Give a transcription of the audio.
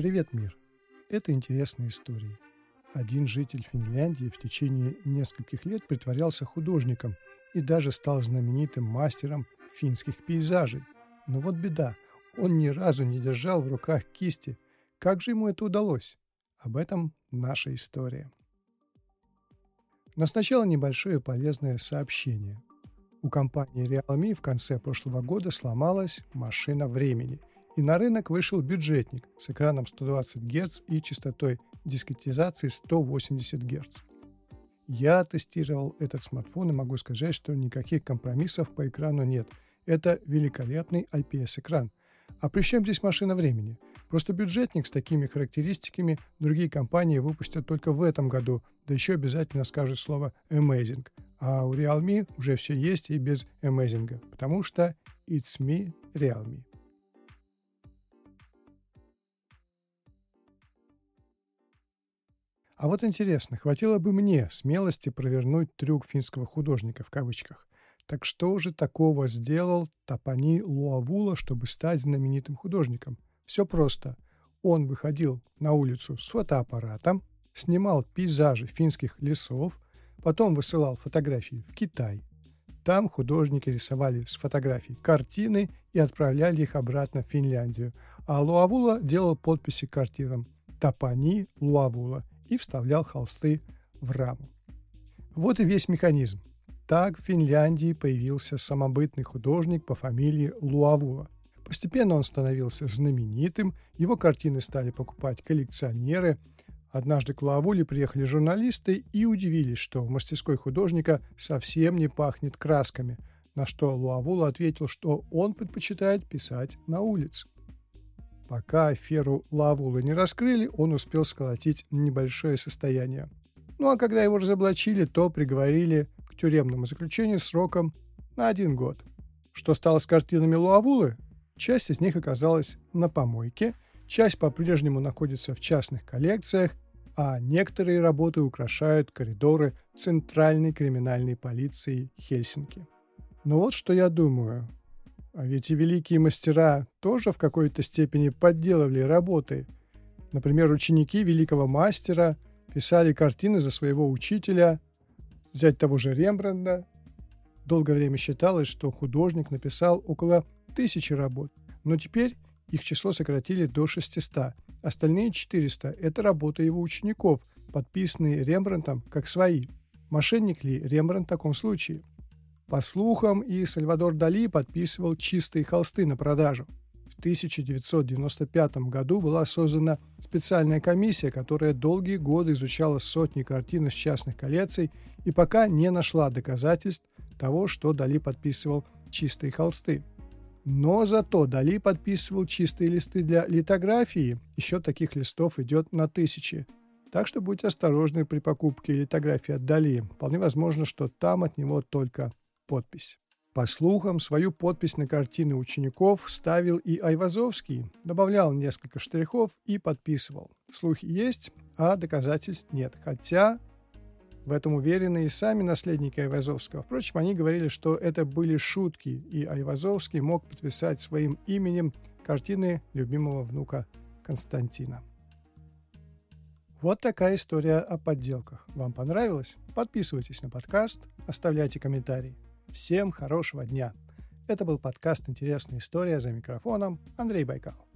Привет, мир! Это интересные истории. Один житель Финляндии в течение нескольких лет притворялся художником и даже стал знаменитым мастером финских пейзажей. Но вот беда, он ни разу не держал в руках кисти. Как же ему это удалось? Об этом наша история. Но сначала небольшое полезное сообщение. У компании Realme в конце прошлого года сломалась машина времени, и на рынок вышел бюджетник с экраном 120 Гц и частотой дискретизации 180 Гц. Я тестировал этот смартфон и могу сказать, что никаких компромиссов по экрану нет. Это великолепный IPS-экран. А при чем здесь машина времени? Просто бюджетник с такими характеристиками другие компании выпустят только в этом году, да еще обязательно скажут слово amazing. А у Realme уже все есть и без amazing, потому что it's me Realme. А вот интересно, хватило бы мне смелости провернуть трюк финского художника в кавычках. Так что же такого сделал Тапани Луавула, чтобы стать знаменитым художником? Все просто. Он выходил на улицу с фотоаппаратом, снимал пейзажи финских лесов, Потом высылал фотографии в Китай. Там художники рисовали с фотографий картины и отправляли их обратно в Финляндию. А Луавула делал подписи к картинам «Тапани Луавула» и вставлял холсты в раму. Вот и весь механизм. Так в Финляндии появился самобытный художник по фамилии Луавула. Постепенно он становился знаменитым, его картины стали покупать коллекционеры – Однажды к Луавуле приехали журналисты и удивились, что в мастерской художника совсем не пахнет красками, на что Луавула ответил, что он предпочитает писать на улице. Пока аферу Лавулы не раскрыли, он успел сколотить небольшое состояние. Ну а когда его разоблачили, то приговорили к тюремному заключению сроком на один год. Что стало с картинами Луавулы? Часть из них оказалась на помойке, часть по-прежнему находится в частных коллекциях, а некоторые работы украшают коридоры Центральной криминальной полиции Хельсинки. Но вот что я думаю. А ведь и великие мастера тоже в какой-то степени подделывали работы. Например, ученики великого мастера писали картины за своего учителя. Взять того же Рембранда. Долгое время считалось, что художник написал около тысячи работ. Но теперь их число сократили до 600. Остальные 400 – это работы его учеников, подписанные Рембрандтом как свои. Мошенник ли Рембрандт в таком случае? По слухам, и Сальвадор Дали подписывал чистые холсты на продажу. В 1995 году была создана специальная комиссия, которая долгие годы изучала сотни картин из частных коллекций и пока не нашла доказательств того, что Дали подписывал чистые холсты. Но зато Дали подписывал чистые листы для литографии. Еще таких листов идет на тысячи. Так что будьте осторожны при покупке литографии от Дали. Вполне возможно, что там от него только подпись. По слухам, свою подпись на картины учеников ставил и Айвазовский, добавлял несколько штрихов и подписывал. Слухи есть, а доказательств нет. Хотя в этом уверены и сами наследники Айвазовского. Впрочем, они говорили, что это были шутки, и Айвазовский мог подписать своим именем картины любимого внука Константина. Вот такая история о подделках. Вам понравилось? Подписывайтесь на подкаст, оставляйте комментарии. Всем хорошего дня! Это был подкаст «Интересная история» за микрофоном Андрей Байкалов.